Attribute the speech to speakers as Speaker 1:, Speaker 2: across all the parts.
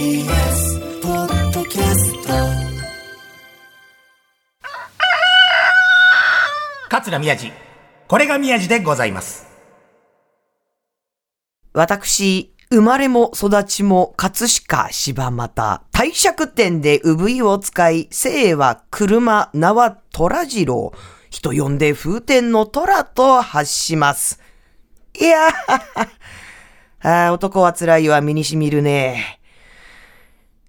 Speaker 1: TBS ポッドキャスト
Speaker 2: 桂宮治。これが宮治でございます。
Speaker 3: 私、生まれも育ちも葛飾柴又、帝釈天で産湯を使い、姓は車、名は虎次郎、人呼んで風天の虎と発します。いやー、あー男は辛いわ、身にしみるね。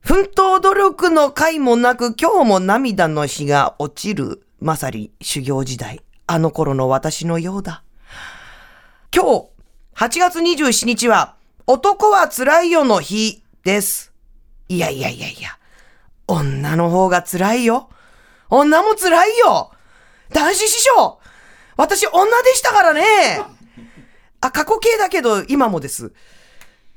Speaker 3: 奮闘努力の甲斐もなく今日も涙の日が落ちる。まさに修行時代。あの頃の私のようだ。今日、8月27日は、男は辛いよの日です。いやいやいやいや、女の方が辛いよ。女も辛いよ。男子師匠私女でしたからね。あ、過去形だけど今もです。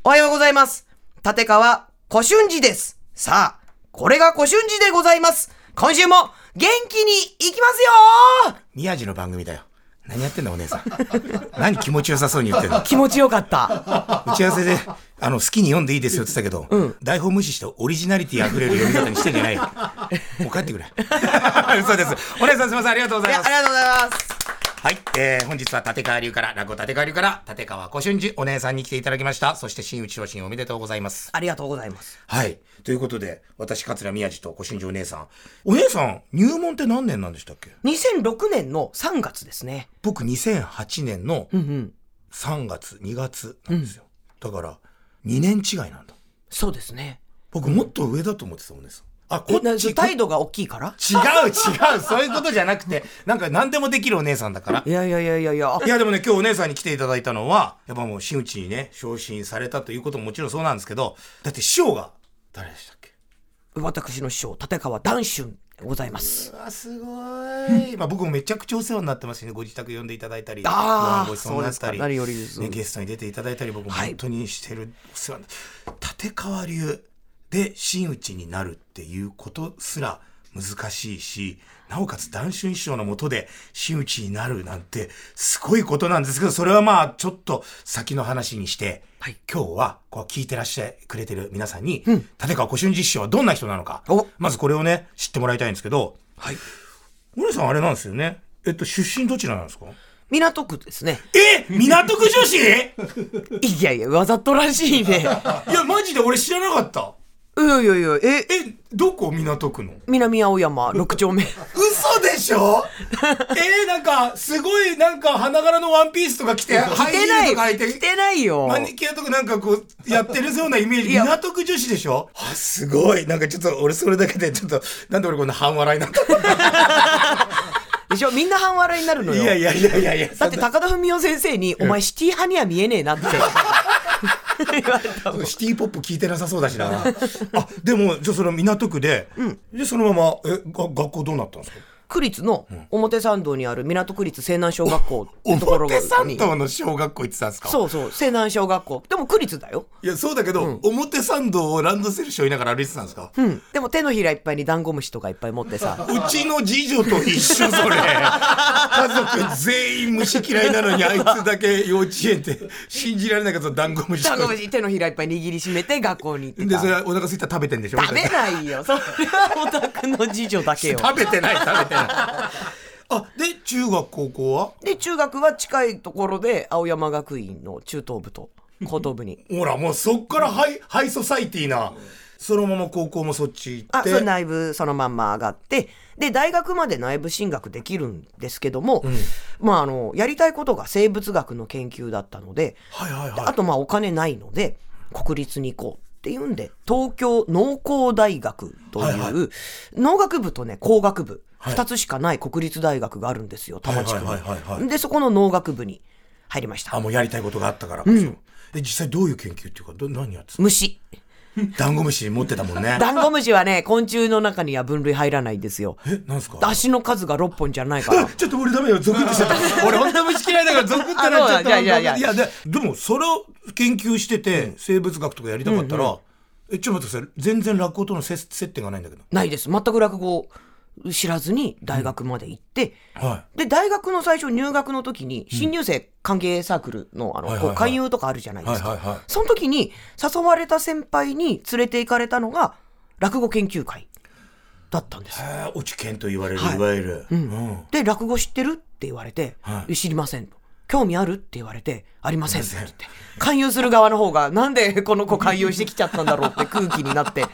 Speaker 3: おはようございます。立川小春寺です。さあ、これが小春寺でございます。今週も元気に行きますよ
Speaker 2: 宮治の番組だよ。何やってんだお姉さん。何気持ちよさそうに言ってんの
Speaker 3: 気持ちよかった。
Speaker 2: 打ち合わせで、あの、好きに読んでいいですよって言ってたけど、台本無視してオリジナリティ溢れる読み方にしてんじゃないよ。もう帰ってくれ。嘘です。お姉さんすみません、ありがとうございます
Speaker 3: あり。がとうございます。
Speaker 2: はい、えー、本日は立川流から、落語立川流から、立川小春寺お姉さんに来ていただきました。そして、新内昇進おめでとうございます。
Speaker 3: ありがとうございます。
Speaker 2: はい。ということで、私、桂宮治と小春寺お姉さん。お姉さん、入門って何年なんでしたっけ
Speaker 3: ？2006年の3月ですね。
Speaker 2: 僕、2008年の
Speaker 3: うんうん。
Speaker 2: 3月、2月なんですよ。だから、2年違いなんだ。
Speaker 3: そうですね。
Speaker 2: 僕、もっと上だと思ってた、お姉さん。あ、こっち、
Speaker 3: 態度が大きいから？
Speaker 2: 違う違う。そういうことじゃなくて、なんか何でもできるお姉さんだから。
Speaker 3: い。やいやいやいやいや。
Speaker 2: いやでもね、今日お姉さんに来ていただいたのは、やっぱもう真打ちにね、昇進されたということももちろんそうなんですけど、だって師匠が誰でしたっけ？
Speaker 3: 私の師匠、立川談春でございます。
Speaker 2: うわ、すごい。まあ僕もめちゃくちゃお世話になってますしね、ご自宅呼んでいただいたり、
Speaker 3: あー
Speaker 2: ごちそうになったり、ね、ゲストに出ていただいたり、僕も
Speaker 3: はい。
Speaker 2: 本当にしてるお世話に、立川流で真打ちになるっていうことすら難しいし、なおかつ談春師匠のもとで真打ちになるなんてすごいことなんですけど、それはまあちょっと先の話にして、
Speaker 3: はい
Speaker 2: 今日はこう聞いてらっしゃくれてる皆さんに、立川小春寺師匠はどんな人なのか
Speaker 3: お、
Speaker 2: まずこれをね、知ってもらいたいんですけど、
Speaker 3: はい。
Speaker 2: お姉さんあれなんですよね。えっと、出身どちらなんですか？
Speaker 3: 港区ですね。
Speaker 2: え？港区女子？い
Speaker 3: いやいや、わざとらしいね。
Speaker 2: や、マジで俺知らなかった。
Speaker 3: いやいやいや、え、
Speaker 2: え、どこ港区の？
Speaker 3: 南青山6丁目。
Speaker 2: 嘘でしょ？えー、なんか、すごい、なんか、花柄のワンピースとか着て、ハイヒ
Speaker 3: 着てない
Speaker 2: ールとか履いて、
Speaker 3: 着てないよ。
Speaker 2: マニキュアとかなんかこう、やってるようなイメージ。港区女子でしょ？あ、すごい。なんかちょっと、俺それだけで、ちょっと、なんで俺こんな半笑いになった
Speaker 3: でしょ？みんな半笑いになるのよ。
Speaker 2: いやいやいやいやいや。
Speaker 3: だって高田文夫先生に、お前シティ派には見えねえなって。
Speaker 2: シティポップ聞いてなさそうだしな。あ、でも、じゃあその港区で、で、そのまま、え、が学校どうなったんですか？
Speaker 3: 区立の表参道にある港区立西南小学校ってところが
Speaker 2: 表参道の小学校行ってたんですか？
Speaker 3: そうそう、西南小学校。でも区立だよ。
Speaker 2: いや、そうだけど、表参道をランドセル背負いながら歩いてたんですか、
Speaker 3: うん。でも手のひらいっぱいにダンゴムシとかいっぱい持ってさ。
Speaker 2: うちの次女と一緒それ。家族全員虫嫌いなのに、あいつだけ幼稚園って信じられないけど、ダンゴムシ
Speaker 3: ダンゴムシ手のひらいっぱい握りしめて学校に行って
Speaker 2: で、
Speaker 3: た。
Speaker 2: それはお腹すいたら食べてんでしょ？
Speaker 3: 食べないよ。それはお宅の次女だけよ。
Speaker 2: 食べてない、食べてない。あ、で、中学、高校は？
Speaker 3: で、中学は近いところで青山学院の中等部と高等部に。
Speaker 2: ほら、もうそっからハイ、ハイソサエティな、そのまま高校もそっち行
Speaker 3: あ、
Speaker 2: って。
Speaker 3: それ内部そのまんま上がって、で、大学まで内部進学できるんですけども、まあ、あの、やりたいことが生物学の研究だったので、
Speaker 2: はいはいはい。
Speaker 3: であとまあお金ないので国立に行こうっていうんで東京農工大学という、
Speaker 2: はいは
Speaker 3: 農学部とね工学部
Speaker 2: はい。
Speaker 3: 2つしかない国立大学があるんですよ多摩地区。でそこの農学部に入りました。
Speaker 2: あ、もうやりたいことがあったからこそ。え、実際どういう研究っていうか、ど何やってたの？
Speaker 3: 虫
Speaker 2: ダンゴムシ持ってたもんね。
Speaker 3: ダンゴムシはね、昆虫の中には分類入らないんですよ。
Speaker 2: え、なんすか？
Speaker 3: 足の数が6本じゃないから。
Speaker 2: ちょっと俺ダメよ、ゾクッとしちゃった。俺本当虫嫌いだからゾクッとなっちゃった。
Speaker 3: あそうだいやいやいや
Speaker 2: いや、ででもそれを研究してて、生物学とかやりたかったら、え、ちょっと待ってください。全然落語との接接点がないんだけど。
Speaker 3: ないです。全く落語を知らずに大学まで行って、
Speaker 2: は
Speaker 3: で、大学の最初入学の時に、新入生歓迎サークルの、あの、勧誘とかあるじゃないですか。その時に誘われた先輩に連れて行かれたのが、落語研究会だったんです。
Speaker 2: い。へえ、落ち研と言われる、
Speaker 3: はい
Speaker 2: いわゆる。うん。
Speaker 3: で、落語知ってるって言われて、
Speaker 2: はい
Speaker 3: 知りませんと。興味あるって言われて、ありませんって言って。勧誘する側の方が、なんでこの子勧誘してきちゃったんだろうって空気になって。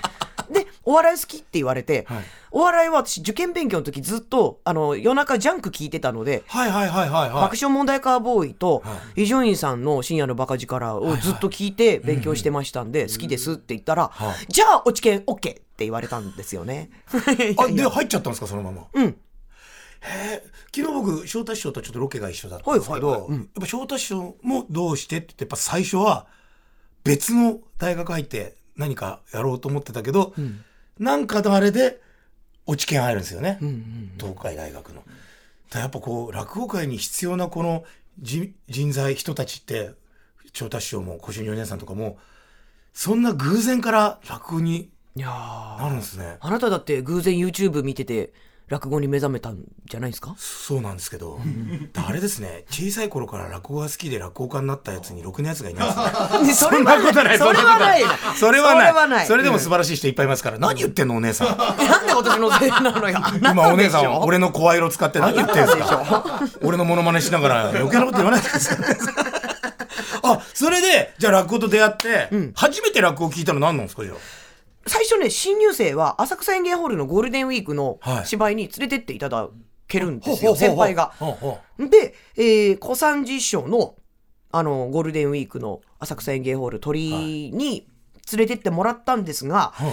Speaker 3: で、お笑い好きって言われて、
Speaker 2: はい。
Speaker 3: お笑いは私受験勉強の時ずっと、あの、夜中ジャンク聞いてたので、
Speaker 2: はいはいはいはいはい。
Speaker 3: 爆笑問題カーボーイと
Speaker 2: は
Speaker 3: 伊集院さんの深夜のバカ力をずっと聞いて勉強してましたんで、好きですって言ったら、
Speaker 2: はい。
Speaker 3: じゃあ、落ち券 OK って言われたんですよね。
Speaker 2: あ、で、入っちゃったんですか、そのまま？
Speaker 3: うん。
Speaker 2: へえ、昨日僕、翔太師匠とちょっとロケが一緒だったんですけど、
Speaker 3: はいはいはい。うん。
Speaker 2: やっぱ翔太師匠もどうしてって言って、やっぱ最初は別の大学入って何かやろうと思ってたけど、なんかのあれで落ち研入るんですよね。東海大学の。やっぱこう、落語界に必要なこの人人材、人たちって、翔太師匠も小春お姉さんとかも、そんな偶然から落語に
Speaker 3: いやー
Speaker 2: なるんですね。
Speaker 3: あなただって偶然 YouTube 見てて落語に目覚めたんじゃないですか？
Speaker 2: そうなんですけど、あれですね、小さい頃から落語が好きで落語家になったやつにろくなやつがいないですね。
Speaker 3: それは
Speaker 2: ことない
Speaker 3: それはない
Speaker 2: それはない。
Speaker 3: それはない
Speaker 2: それでも素晴らしい人いっぱいいますから。何言ってんのお姉さん。
Speaker 3: なんで私のせいなのよ
Speaker 2: 今お姉さん
Speaker 3: は
Speaker 2: は俺の声色使って何言ってんすか？俺のモノマネしながら余計なこと言わないでください。あ、それで、じゃあ落語と出会って、初めて落語聞いたの何なんですかじゃあ？
Speaker 3: 最初ね新入生は浅草園芸ホールのゴールデンウィークの
Speaker 2: はい。
Speaker 3: 芝居に連れてっていただけるんですよ先輩が。で、えー、小三治師匠の、あの、ゴールデンウィークの浅草園芸ホール鳥に連れてってもらったんですが、
Speaker 2: ほう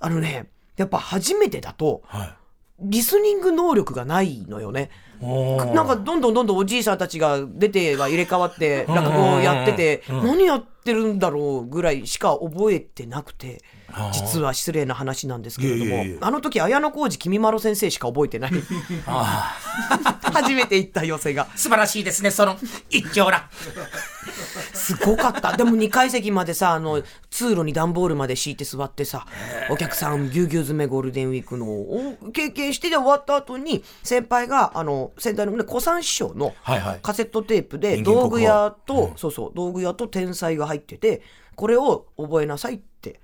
Speaker 3: あのね、やっぱ初めてだと、
Speaker 2: はい。
Speaker 3: リスニング能力がないのよね。なんかどんどんどんどんおじいさんたちが出てが入れ替わって落語をやってて何やってるんだろうぐらいしか覚えてなくて実は失礼な話なんですけれども
Speaker 2: いやいやいや
Speaker 3: あの時綾小路きみまろ先生しか覚えてない。初めて行った寄せが。
Speaker 2: 素晴らしいですね、その一丁ら。
Speaker 3: すごかった。でも2階席までさあの通路に段ボールまで敷いて座ってさお客さんぎゅうぎゅう詰めゴールデンウィークのを経験してで終わった後に先輩があの先代のね小三師匠の
Speaker 2: はいはい。
Speaker 3: カセットテープで道具屋と、
Speaker 2: うん。
Speaker 3: そうそう道具屋と天才が入っててこれを覚えなさいって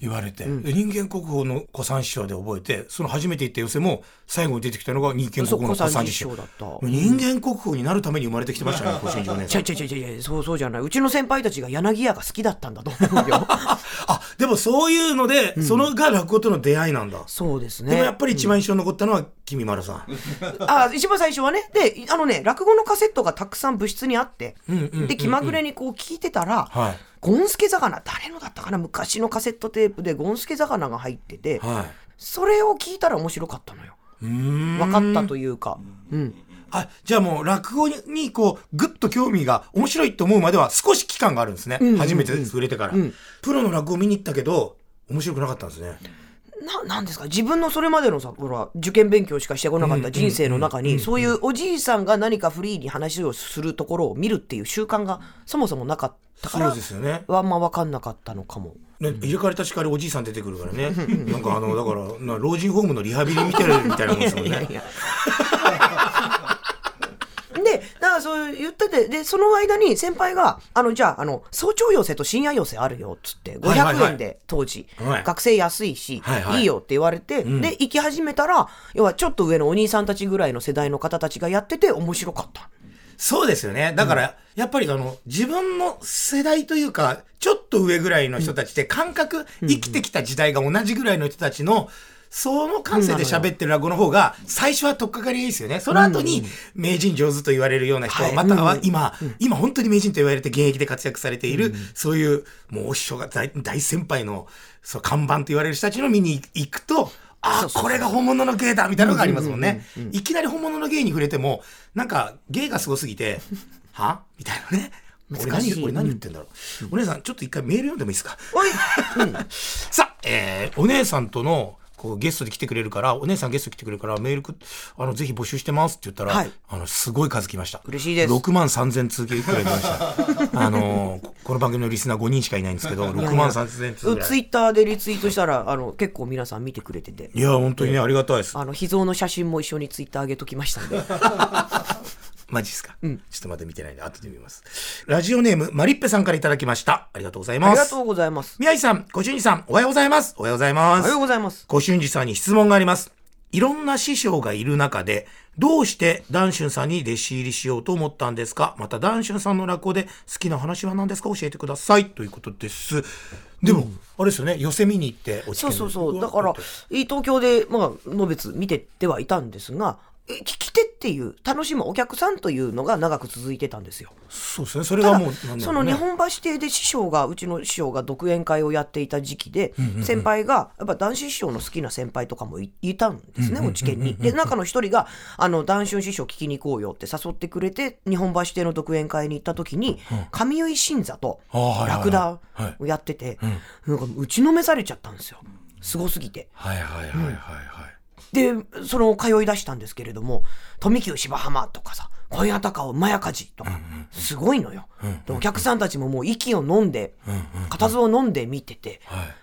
Speaker 2: 言われて、で人間国宝の小三師匠で覚えてその初めて行った寄せも最後に出てきたのが人間国宝の小三師匠。
Speaker 3: だった。
Speaker 2: 人間国宝になるために生まれてきてましたね小新庄姉
Speaker 3: ちゃいちゃいちゃいちゃいそうそうじゃない。うちの先輩たちが柳家が好きだったんだと思うよ。
Speaker 2: あでもそういうので、そのが落語との出会いなんだ、
Speaker 3: そうですね。
Speaker 2: でもやっぱり一番印象に残ったのは君丸さん、
Speaker 3: あ一番最初はねであのね落語のカセットがたくさん部室にあって、
Speaker 2: んうんうんうん。
Speaker 3: で気まぐれにこう聞いてたら、
Speaker 2: はい
Speaker 3: ゴンスケ魚。誰のだったかな？昔のカセットテープでゴンスケ魚が入ってて、
Speaker 2: はい。
Speaker 3: それを聞いたら面白かったのよ。分かったというか。うん。
Speaker 2: あじゃあもう落語にこうぐっと興味が面白いと思うまでは少し期間があるんですね、
Speaker 3: んうんうん。
Speaker 2: 初めて触れてから、
Speaker 3: ん。
Speaker 2: プロの落語見に行ったけど面白くなかったんですね
Speaker 3: ななんですか？自分のそれまでのさほら受験勉強しかしてこなかった人生の中にそういうおじいさんが何かフリーに話をするところを見るっていう習慣がそもそもなかったから
Speaker 2: そうですよね。
Speaker 3: あんま分かんなかったのかも。
Speaker 2: ね、入れ替わり立ち替わりおじいさん出てくるからね。なんかあの、だから、な老人ホームのリハビリ見てるみたいなもんですもんね。
Speaker 3: や。で、だからそう言ってて、で、その間に先輩が、あの、じゃあ、あの、早朝寄せと深夜寄せあるよ、っつって、500
Speaker 2: はいはいはい
Speaker 3: 円で、当時、
Speaker 2: はい
Speaker 3: 学生安いし、
Speaker 2: いい
Speaker 3: よって言われて、で、行き始めたら、要はちょっと上のお兄さんたちぐらいの世代の方たちがやってて面白かった。
Speaker 2: そうですよね。だから、やっぱりあの、自分の世代というか、ちょっと上ぐらいの人たちって感覚、生きてきた時代が同じぐらいの人たちの、その感性で喋ってる落語の方が、最初は取っかかりがいいですよね。その後に、名人上手と言われるような人、
Speaker 3: はい。
Speaker 2: または今、今本当に名人と言われて現役で活躍されている、そういう、もうお師匠が大大先輩の、そう、看板と言われる人たちの見に行くと、ああ、これが本物の芸だみたいなのがありますもんね。いきなり本物の芸に触れても、なんか芸がすごすぎて、は？みたいなね。俺何俺何言ってんだろう、お姉さんちょっと一回メール読んでもいいですか？
Speaker 3: おい、うん、
Speaker 2: さあ、えーお姉さんとのこうゲストで来てくれるから、お姉さんゲスト来てくれるから、メールく、あの、ぜひ募集してますって言ったら、
Speaker 3: はい
Speaker 2: あの、すごい数来ました。
Speaker 3: 嬉しいです
Speaker 2: 6万3000通くらい来ました。あのーここの番組のリスナー5人しかいないんですけど、6万3000通ぐらい。
Speaker 3: ツイッターでリツイートしたら、あの、結構皆さん見てくれてて。
Speaker 2: いや、本当にね、ありがたいです。
Speaker 3: あの、秘蔵の写真も一緒にツイッター上げときましたんで。
Speaker 2: マジっすか、ちょっとまだ見てないんで、後で見ます。ラジオネーム、マリッペさんからいただきました。ありがとうございます。
Speaker 3: ありがとうございます。
Speaker 2: 宮治さん、ご俊二さん、おはようございます。おはようございます。
Speaker 3: おはようございます。
Speaker 2: ご俊二さんに質問があります。いろんな師匠がいる中で、どうして談春さんに弟子入りしようと思ったんですか？また談春さんの落語で好きな話は何ですか？教えてください。ということです。でも、あれですよね、寄せ見に行って、落
Speaker 3: そうそうそう。だから、東京で、まあ、のべつ見てってはいたんですが、え聞き手っていう、楽しむお客さんというのが長く続いてたんですよ。
Speaker 2: そうですね、それがもう、ね
Speaker 3: その日本橋亭で師匠が、うちの師匠が独演会をやっていた時期で、先輩が、やっぱ男子師匠の好きな先輩とかもいいたんですね、落研に。で、中の一人が、あの、男春師匠聞きに行こうよって誘ってくれて、日本橋亭の独演会に行った時に、上結新座とラクダをやってて、なんか打ちのめされちゃったんですよ。すごすぎて。
Speaker 2: はいはいはいはいはい。
Speaker 3: で、その通い出したんですけれども、富久芝浜とかさ、今夜高尾まやかじとか、すごいのよ。でお客さんたちももう息を飲んで、固唾を飲んで見てて、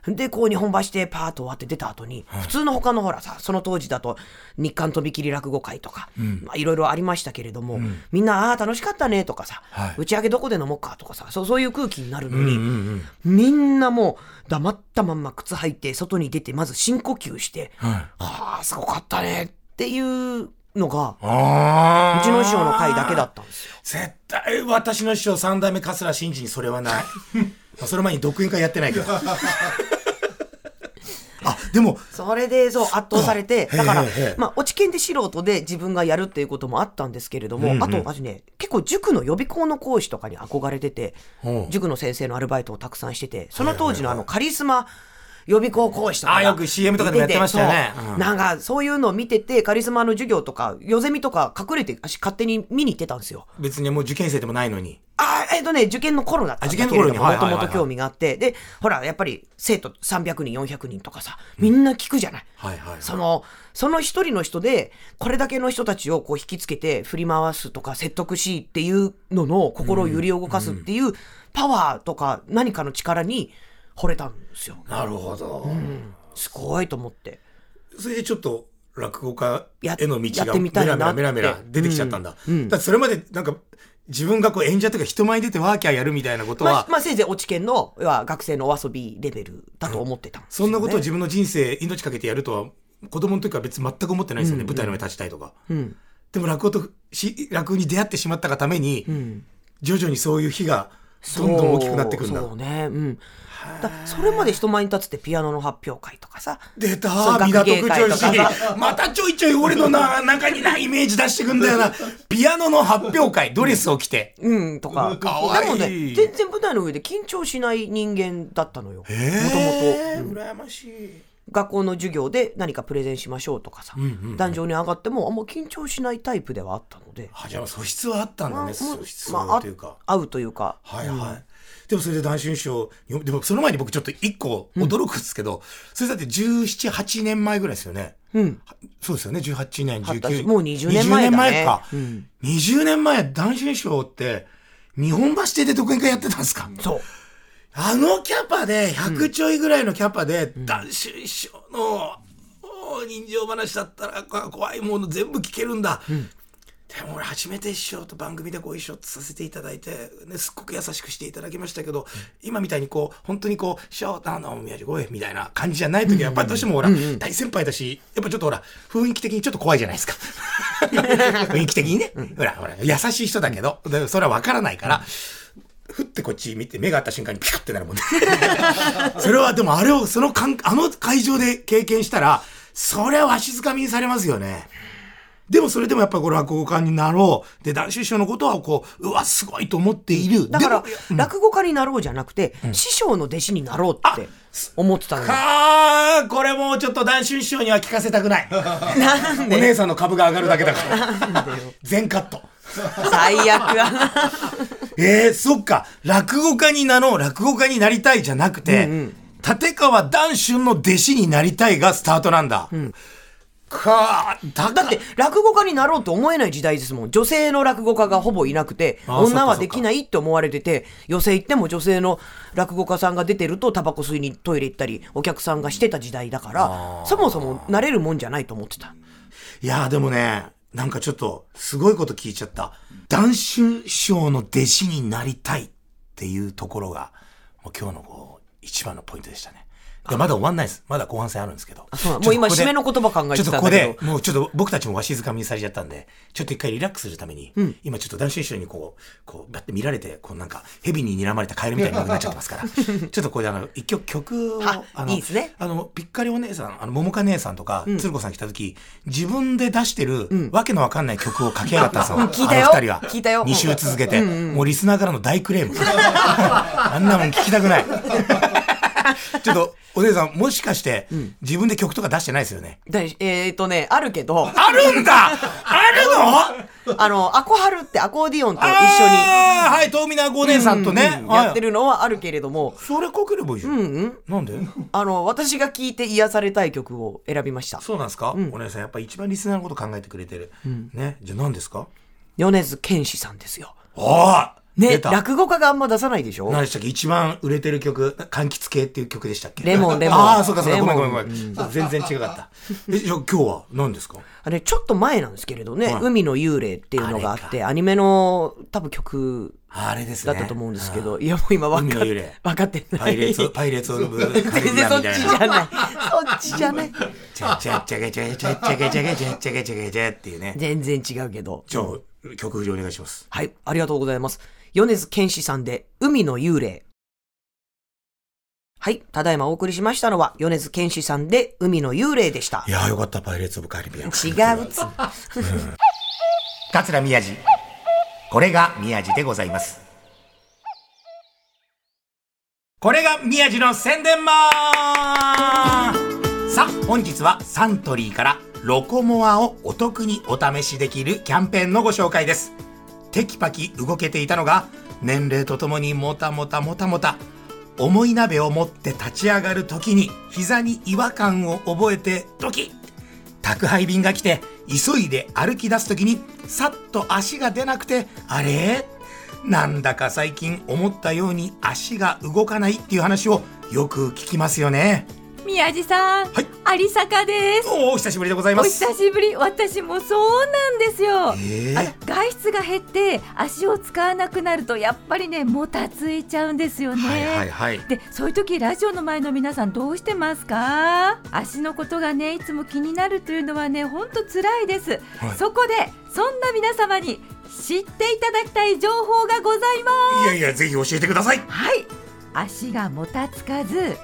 Speaker 3: で、こう日本橋でパーッと終わって出た後に、普通の他のほらさ、その当時だと日韓飛び切り落語会とか、まあいろいろありましたけれども、みんな、ああ、楽しかったねとかさ、
Speaker 2: はい。
Speaker 3: 打ち上げどこで飲もうかとかさ、そうそういう空気になるのに、みんなもう黙ったまんま靴履いて、外に出て、まず深呼吸して、
Speaker 2: は
Speaker 3: あ、すごかったねっていうのが、
Speaker 2: あ
Speaker 3: うちの師匠の回だけだったんですよ。
Speaker 2: 絶対私の師匠三代目桂真治にそれはない。まあその前に独演会やってないけど。あ、でも、
Speaker 3: それで、そう、圧倒されて、だからまあ、落ち研で素人で自分がやるっていうこともあったんですけれども、あと、私ね、結構塾の予備校の講師とかに憧れてて塾の先生のアルバイトをたくさんしてて、その当時のあの、カリスマ、予備校講師とかが
Speaker 2: あよく CM とかでもやってましたよね。
Speaker 3: なんか、そういうのを見てて、カリスマの授業とか、ヨゼミとか隠れて、私勝手に見に行ってたんですよ。
Speaker 2: 別にもう受験生でもないのに。
Speaker 3: あえっ、とね、受験の頃だったんだ。けれども、
Speaker 2: あ受験の頃に
Speaker 3: もともと興味があって、で、ほら、やっぱり生徒300人、400人とかさ、みんな聞くじゃない。
Speaker 2: はいはいはい。
Speaker 3: その、その一人の人で、これだけの人たちをこう引きつけて振り回すとか説得しっていうのの心を揺り動かすっていうパワーとか何かの力に惚れたんですよ。
Speaker 2: なるほど。
Speaker 3: すごいと思って。
Speaker 2: それでちょっと落語家
Speaker 3: や
Speaker 2: への道がメラメラメラメラ出てきちゃったんだ。だってそれまでなんか自分がこう演者とか人前に出てワーキャーやるみたいなことは
Speaker 3: まあ、、まあ、せいぜい落ち研の要は学生のお遊びレベルだと思ってたんですよね、
Speaker 2: そんなことを自分の人生命かけてやるとは子供の時は別に全く思ってないですよね、舞台の上に立ちたいとか。
Speaker 3: ん
Speaker 2: でも落語とし落語に出会ってしまったがために、徐々にそういう日がどんどん大きくなってくるんだ。
Speaker 3: そうね。うん。だそれまで人前に立つってピアノの発表会とかさ。
Speaker 2: 出た港区女子またちょいちょい俺のな中にないイメージ出してくんだよな ピアノの発表会ドレスを着て
Speaker 3: うん、とか。
Speaker 2: かわいい
Speaker 3: でもね、全然舞台の上で緊張しない人間だったのよ。もともと。
Speaker 2: えー、羨ましい
Speaker 3: 学校の授業で何かプレゼンしましょうとかさ。壇上に上がってもあんま緊張しないタイプではあったので。
Speaker 2: あじゃあ素質はあったんだね
Speaker 3: まあ
Speaker 2: 素質
Speaker 3: まあ
Speaker 2: というか、
Speaker 3: 合うというか。
Speaker 2: はいはい、でもそれで談春師匠よでもその前に僕ちょっと一個驚くんですけど、それだって1718年前ぐらいですよね。
Speaker 3: うん。
Speaker 2: そうですよね。18年
Speaker 3: 二十
Speaker 2: 19
Speaker 3: 歳もう20年前だね。
Speaker 2: 20年前か、
Speaker 3: うん。
Speaker 2: 20年前談春師匠って日本橋亭で独演会やってたんですか？
Speaker 3: そう。
Speaker 2: あのキャパで、100ちょいぐらいのキャパで、談春師匠の、お人情話だったらこ怖いもの全部聞けるんだ。でも俺初めて師匠と番組でご一緒させていただいて、ね、すっごく優しくしていただきましたけど、今みたいにこう、本当にこう、師匠、あの、宮治ごえ、みたいな感じじゃない時は、やっぱりどうしてもほら、大先輩だし、やっぱちょっとほら、雰囲気的にちょっと怖いじゃないですか。雰囲気的にね。ほら、ほら、優しい人だけど、でそれはわからないから、ふってこっち見て目が合った瞬間にピカってなるもんね。それはでもあれを、そのかん、あの会場で経験したら、それはわしづかみにされますよね。でもそれでもやっぱこれ落語家になろう。で、男子師匠のことはこう、うわ、すごいと思っている。
Speaker 3: だから
Speaker 2: でも、
Speaker 3: 落語家になろうじゃなくて、師匠の弟子になろうって思ってたのよ。
Speaker 2: あー、これもうちょっと男子師匠には聞かせたくない。
Speaker 3: なん
Speaker 2: お姉さんの株が上がるだけだから。全カット。
Speaker 3: 最悪やな。
Speaker 2: えー、そっか。落語家になろう、落語家になりたいじゃなくて、立川談春の弟子になりたいがスタートなんだ。かーだ
Speaker 3: だって、落語家になろうと思えない時代ですもん。女性の落語家がほぼいなくて、女はできないって思われてて、寄席行っても女性の落語家さんが出てると、タバコ吸いにトイレ行ったり、お客さんがしてた時代だから、そもそもなれるもんじゃないと思ってた。
Speaker 2: いやーでもね、なんかちょっと、すごいこと聞いちゃった。談春師匠の弟子になりたいっていうところが、もう今日のこう、一番のポイントでしたね。でまだ終わんないです。まだ後半戦あるんですけど。
Speaker 3: もう今締めの言葉考えてたんだけど
Speaker 2: ちょっとここで、もうちょっと僕たちもわしづかみにされちゃったんで、ちょっと一回リラックスするために、今ちょっと談春師匠にこう、こう、バッて見られて、こうなんか、蛇に睨まれたカエルみたいになっちゃってますから、ちょっとここであの、一曲曲を、
Speaker 3: あ
Speaker 2: の、
Speaker 3: いいですね
Speaker 2: あの、ぴっかりお姉さん、あの、桃香姉さんとか、鶴子さん来た時、自分で出してる、わけのわかんない曲を書き上がったんですよ。
Speaker 3: 聞いたよ
Speaker 2: 二人は。
Speaker 3: 聞いたよ
Speaker 2: 2週続けて、もうリスナーからの大クレーム。あんなもん聞きたくない。ちょっと、お姉さん、もしかして、自分で曲とか出してないですよね？
Speaker 3: だえっ、とね、あるけど、
Speaker 2: あるんだあるの？
Speaker 3: あの、アコハルってアコーディオンと一緒に、
Speaker 2: はい、遠見なご姉さんとね。
Speaker 3: やって
Speaker 2: る。
Speaker 3: るのはあるけれども、
Speaker 2: それかければいいじゃん。なんで？
Speaker 3: あの、私が聴いて癒されたい曲を選びました。
Speaker 2: そうなんですか、お姉さん、やっぱ一番リスナーのこと考えてくれてる。ね？じゃあ何ですか？
Speaker 3: 米津玄師さんですよ。
Speaker 2: ああ
Speaker 3: ね、落語家があんま出さないでしょ？
Speaker 2: 何でしたっけ？一番売れてる曲、柑橘系っていう曲でしたっけ？
Speaker 3: レモンレモン
Speaker 2: ああ、そうかそうか。ごめんごめんごめん。全然違かった。え、じゃあ今日は何ですか？
Speaker 3: あれ、ちょっと前なんですけれどね、
Speaker 2: はい
Speaker 3: 海の幽霊っていうのがあっ
Speaker 2: あ
Speaker 3: て、アニメの多分曲
Speaker 2: あれですね。
Speaker 3: だったと思うんですけど、いやもう今分かっ
Speaker 2: 海の幽霊
Speaker 3: 分かってない。
Speaker 2: パイレーツ、パイレーツオブカリ
Speaker 3: 全
Speaker 2: ビ
Speaker 3: 然そっち
Speaker 2: アンみたいな。
Speaker 3: じゃない。そっちじゃない。
Speaker 2: チャチャチャゲチャゲチャチャゲチャゲチャチャゲチャゲチャっていうね。
Speaker 3: 全然違うけど。
Speaker 2: じゃあ、曲振りお願いします。
Speaker 3: はい、ありがとうございます。米津玄師さんで、海の幽霊。はい、ただいまお送りしましたのは、米津玄師さんで、海の幽霊でした
Speaker 2: い。やーよかった、パイレーツオブカリビアン。
Speaker 3: 違うっつ。
Speaker 2: 桂宮治。これが宮治でございます。これが宮治の宣伝マンさあ、本日はサントリーからロコモアをお得にお試しできるキャンペーンのご紹介です。テキパキ動けていたのが、年齢とともにもたもたもたもた、重い鍋を持って立ち上がる時に膝に違和感を覚えてドキッ宅配便が来て急いで歩き出す時にさっと足が出なくてあれ？なんだか最近思ったように足が動かないっていう話をよく聞きますよね。
Speaker 4: 宮地さん、
Speaker 2: はい。
Speaker 4: 有坂です。
Speaker 2: おお久しぶりでございま
Speaker 4: お
Speaker 2: す
Speaker 4: 久しぶり、私もそうなんですよ。
Speaker 2: えー。
Speaker 4: 外出が減って足を使わなくなるとやっぱりねもたついちゃうんですよね。
Speaker 2: はいはいはい。
Speaker 4: でそういう時ラジオの前の皆さんどうしてますか？足のことがねいつも気になるというのはねほんと辛いです、
Speaker 2: はい。
Speaker 4: そこでそんな皆様に知っていただきたい情報がございます。
Speaker 2: いやいやぜひ教えてください。
Speaker 4: はい。足がもたつかず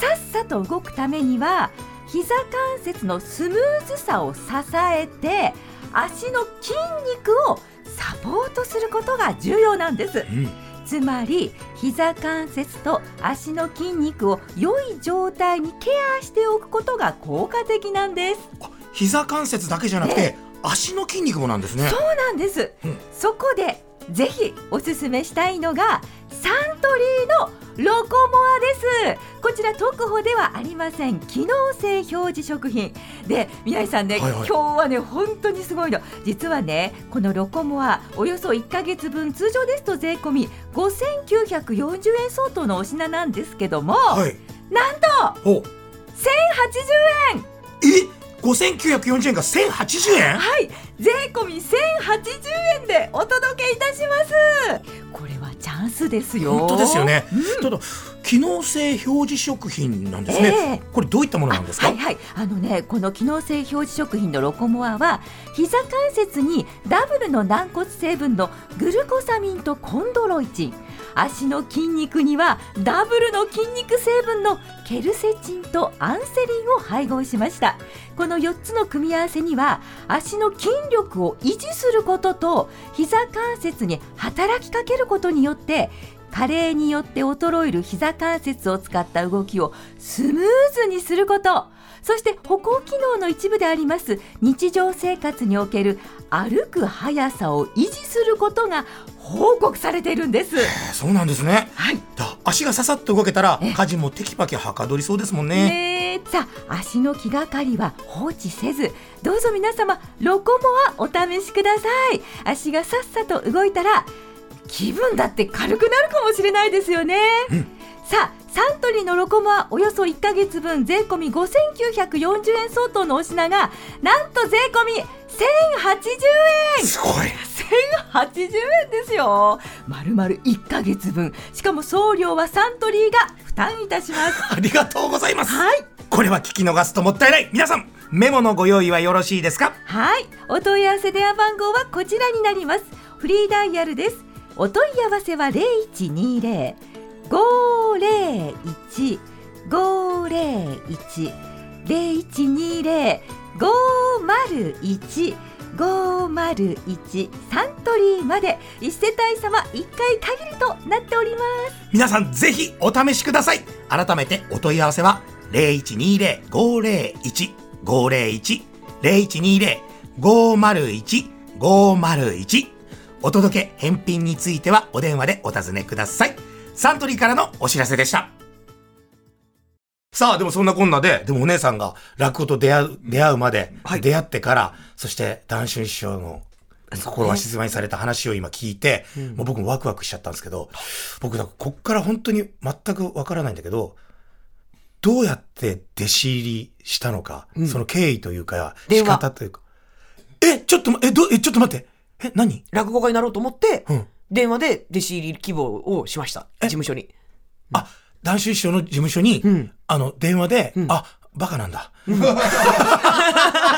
Speaker 4: さっさと動くためには膝関節のスムーズさを支えて足の筋肉をサポートすることが重要なんです。
Speaker 2: うん。
Speaker 4: つまり膝関節と足の筋肉を良い状態にケアしておくことが効果的なんです。
Speaker 2: あ膝関節だけじゃなくて足の筋肉もなんですね。
Speaker 4: そうなんです、
Speaker 2: うん。
Speaker 4: そこでぜひおすすめしたいのがサントリーのロコモアです。こちら特保ではありません。機能性表示食品。で宮井さんね、
Speaker 2: はいはい。
Speaker 4: 今日はね本当にすごいの。実はねこのロコモアおよそ1ヶ月分通常ですと税込み5940円相当のお品なんですけども、
Speaker 2: はい。
Speaker 4: なんと
Speaker 2: ほう
Speaker 4: 1080円。
Speaker 2: え？5940円が1080円？
Speaker 4: はい、税込み1080円でお届けいたします。これはチャンスですよ。
Speaker 2: 本当ですよね、
Speaker 4: うん
Speaker 2: ただ機能性表示食品なんですね、
Speaker 4: え
Speaker 2: これどういったものなんですか、
Speaker 4: はいはい、あのね、この機能性表示食品のロコモアは膝関節にダブルの軟骨成分のグルコサミンとコンドロイチン。足の筋肉にはダブルの筋肉成分のケルセチンとアンセリンを配合しました。この4つの組み合わせには足の筋力を維持することと膝関節に働きかけることによって加齢によって衰える膝関節を使った動きをスムーズにすることそそして歩行機能の一部であります日常生活における歩く速さを維持することが報告されているんです。
Speaker 2: えそうなんですね。
Speaker 4: はい
Speaker 2: だ足がささっと動けたら
Speaker 4: え
Speaker 2: 家事もテキパキはかどりそうですもんね。
Speaker 4: さあ足の気がかりは放置せずどうぞ皆様ロコモアお試しください足がさっさと動いたら気分だって軽くなるかもしれないですよね、さあサントリーのロコモアおよそ1ヶ月分税込み5940円相当のお品がなんと税込み1080円
Speaker 2: すごい。
Speaker 4: 1080円ですよまるまる1ヶ月分しかも送料はサントリーが負担いたします
Speaker 2: ありがとうございます。
Speaker 4: はい
Speaker 2: これは聞き逃すともったいない。皆さん、メモのご用意はよろしいですか？
Speaker 4: はい、お問い合わせ電話番号はこちらになります。フリーダイヤルです。お問い合わせは零一二零五零一五零一零一二零五丸一五丸一サントリーまで一世帯様一回限りとなっております。
Speaker 2: 皆さんぜひお試しください。改めてお問い合わせは0120-501-501 0120-501-501お届け返品についてはお電話でお尋ねください。サントリーからのお知らせでした。さあ、でもそんなこんなで、でもお姉さんが落語と出会う、出会うまで、
Speaker 3: はい
Speaker 2: 出会ってから、そして、談春師匠の心は静まりされた話を今聞いて、もう僕もワクワクしちゃったんですけど、僕、だこっから本当に全くわからないんだけど、どうやって弟子入りしたのか、その経緯というか、仕方というか。え、ちょっとま、え、ど、え、ちょっと待って。え、何？
Speaker 3: 落語家になろうと思って、
Speaker 2: うん
Speaker 3: 電話で弟子入り希望をしました。事務所に。
Speaker 2: あ、談春師匠の事務所に、
Speaker 3: ん
Speaker 2: あの、電話で、あ、バカなんだ。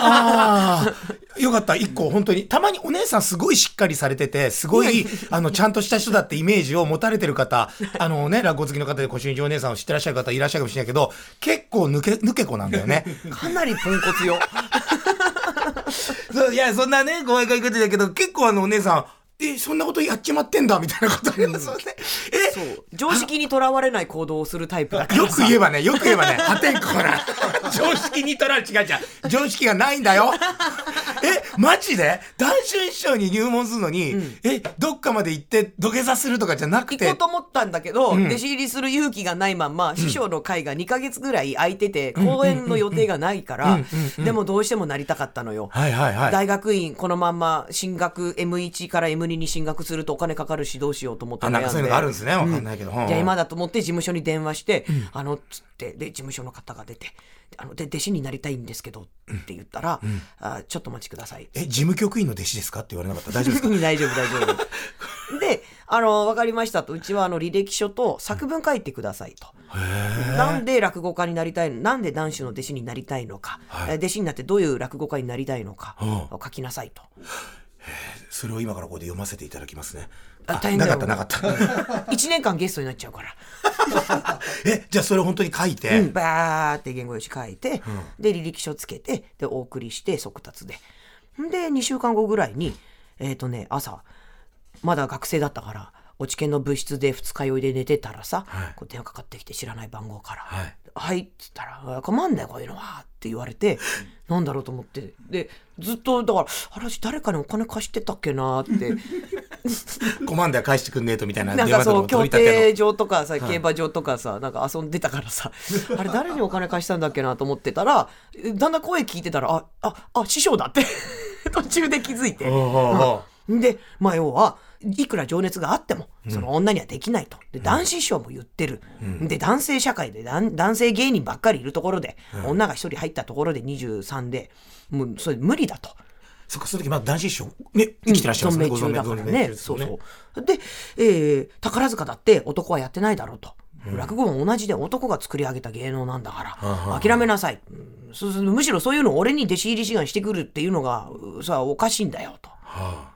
Speaker 2: ああ、よかった。一個、本当に。たまにお姉さんすごいしっかりされてて、すごい、あの、ちゃんとした人だってイメージを持たれてる方、あのね、落語好きの方で小春一お姉さんを知ってらっしゃる方いらっしゃるかもしれないけど、結構抜け、抜け子なんだよね。
Speaker 3: かなりポンコツよ。
Speaker 2: そういや、そんなね、ご愛がいくてだけど、結構あのお姉さん、え、そんなことやっちまってんだ、みたいなことありますよね。え、
Speaker 3: そう。常識にとらわれない行動をするタイプだから
Speaker 2: よ
Speaker 3: さ。
Speaker 2: く言えばね、よく言えばね、破天荒な。常識にとられ、違う違う。常識がないんだよ。え、マジで？談春師匠に入門するのに、え、どっかまで行って土下座するとかじゃなくて？
Speaker 3: 行こう、と思ったんだけど、
Speaker 2: ん
Speaker 3: 弟子入りする勇気がないまんま、師匠の会が2ヶ月ぐらい空いてて、公演の予定がないから、でもどうしてもなりたかったのよ。
Speaker 2: はいはいはい。
Speaker 3: 大学院このまんま進学 M1 から M2 に進学するとお金かかるしどうしようと思って
Speaker 2: あ、なんかそういうのがあるんですね。わかんないけど。
Speaker 3: じゃあ今だと思って事務所に電話して、あの、つって、で、事務所の方が出て、あの、で、弟子になりたいんですけど、って言ったら、あちょっとお待ちください。
Speaker 2: え、事務局員の弟子ですかって言われなかった？大丈夫ですか？
Speaker 3: 大丈夫、大丈夫。で、あの、わかりましたと、うちはあの、履歴書と作文書いてくださいと。なんで落語家になりたいの？なんで男子の弟子になりたいのか、え弟子になってどういう落語家になりたいのか、
Speaker 2: う
Speaker 3: 書きなさいと。
Speaker 2: それを今からここで読ませていただきますね。
Speaker 3: あ大変だよ
Speaker 2: なかったなかった。
Speaker 3: 1年間ゲストになっちゃうから。
Speaker 2: え、じゃあそれ本当に書いて、
Speaker 3: うん、バーって言語用紙書いて、で、履歴書つけて、で、お送りして、速達で。んで、2週間後ぐらいに、えっ、とね、朝、まだ学生だったから、落ち研の部室で二日酔いで寝てたらさ、
Speaker 2: はい
Speaker 3: こう電話かかってきて知らない番号から。
Speaker 2: はい
Speaker 3: はいっつったら、あ困んだよ、こういうのは。って言われて、なんだろうと思って。で、ずっと、だから、あれ、私誰かにお金貸してたっけなって。
Speaker 2: コマンダー返してくんねえとみたいな
Speaker 3: なん
Speaker 2: 電話とか
Speaker 3: そう、競艇場とかさ、競馬場とかさ、なんか遊んでたからさ、あれ誰にお金貸したんだっけなと思ってたら、だんだん声聞いてたら、あ、あ、あ、師匠だって、途中で気づいて。で、まあ要は、いくら情熱があっても、その女にはできないと。で、男子師匠も言ってる。で、男性社会で男男性芸人ばっかりいるところで、女が一人入ったところで23で、もうそれ無理だと。
Speaker 2: そっか、その時まだ男子師匠、ね、生きてらっしゃいますね。
Speaker 3: 存命中だからね。そうそう。で、えー宝塚だって男はやってないだろうと。落語も同じで男が作り上げた芸能なんだから、諦めなさい。むしろそういうのを俺に弟子入り志願してくるっていうのが、うさ、おかしいんだよ、と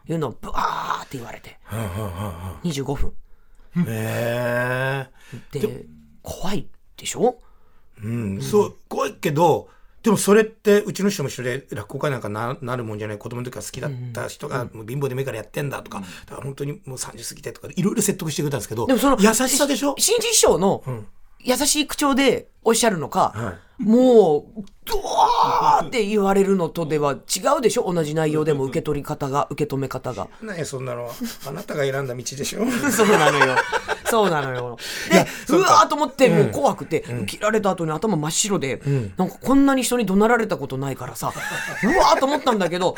Speaker 3: いうのをブワーって言われて、25分。
Speaker 2: へえ。
Speaker 3: で、怖いでしょ？
Speaker 2: うん、そう、怖いけど、でもそれって、うちの人も一緒で、落語家なんかななるもんじゃない、子供の時から好きだった人が、もう貧乏で目からやってんだとか、だから本当にもう30過ぎてとか、いろいろ説得してくれたんですけど、
Speaker 3: でもその、
Speaker 2: 優しさでしょ？
Speaker 3: 新人師匠の優しい口調でおっしゃるのか、
Speaker 2: は
Speaker 3: もう、ドはあって言われるのとでは違うでしょ？同じ内容でも受け取り方が、受け止め方が。
Speaker 2: 何そんなのあなたが選んだ道でしょ
Speaker 3: そうなのよ。そうなのよ。で、うわーと思って、もう怖くて、切られた後に頭真っ白で、なんかこんなに人に怒鳴られたことないからさ、うわーと思ったんだけど、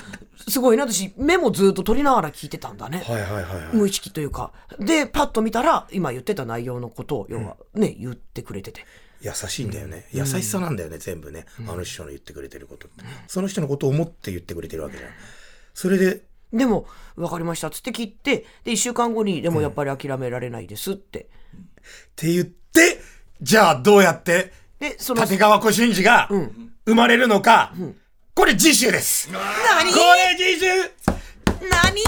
Speaker 3: すごいな、私、メモずっと取りながら聞いてたんだね。
Speaker 2: はいはいはいはい。
Speaker 3: 無意識というか。で、パッと見たら、今言ってた内容のことを、要はね、言ってくれてて。
Speaker 2: 優しいんだよね、優しさなんだよね全部ね、あの人の言ってくれてることって、その人のことを思って言ってくれてるわけじゃん。それで
Speaker 3: でも、わかりました。つって切って、で、一週間後に、でもやっぱり諦められないですって。
Speaker 2: って言ってじゃあどうやって
Speaker 3: で、その、
Speaker 2: 立川小春寺が生まれるのか、これ次週です。
Speaker 3: 何？
Speaker 2: これ次週
Speaker 3: 何？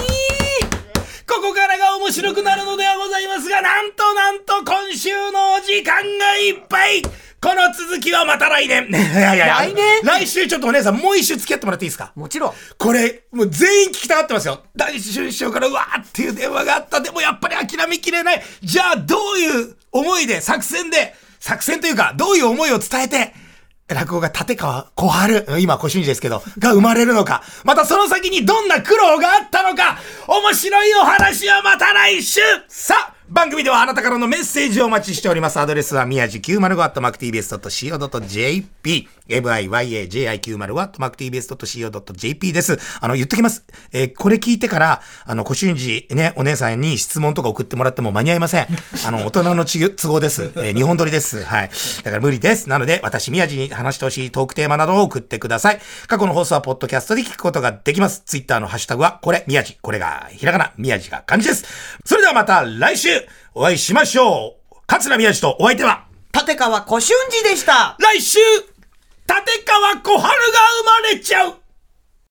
Speaker 2: ここからが面白くなるのではございますが、なんとなんと今週のお時間がいっぱいこの続きはまた来年 いやいやいや
Speaker 3: 来年？
Speaker 2: 来週ちょっとお姉さんもう一週付き合ってもらっていいですか？
Speaker 3: もちろん。
Speaker 2: これ、もう全員聞きたがってますよ。大春師匠からうわーっていう電話があった。でもやっぱり諦めきれない。じゃあどういう思いで、作戦で、作戦というか、どういう思いを伝えて、落語が立川小春、今小春ですけど、が生まれるのか。またその先にどんな苦労があったのか。面白いお話はまた来週さあ番組ではあなたからのメッセージをお待ちしております。アドレスは宮治 905.mctvs.co.jp 地 905-tbs.co.jp myaji905-tbs.co.jp です。あの、言っときます。えーこれ聞いてから、あの、小春寺ね、お姉さんに質問とか送ってもらっても間に合いません。あの、大人のち都合です。えー日本撮りです。はい。だから無理です。なので、私、宮地に話してほしいトークテーマなどを送ってください。過去の放送はポッドキャストで聞くことができます。ツイッターのハッシュタグは、これ、宮地。これがひらがな、宮地が漢字です。それではまた来週お会いしましょう。桂宮地とお相手は、
Speaker 3: 立川小春寺でした
Speaker 2: 来週、立川小春が生まれちゃう。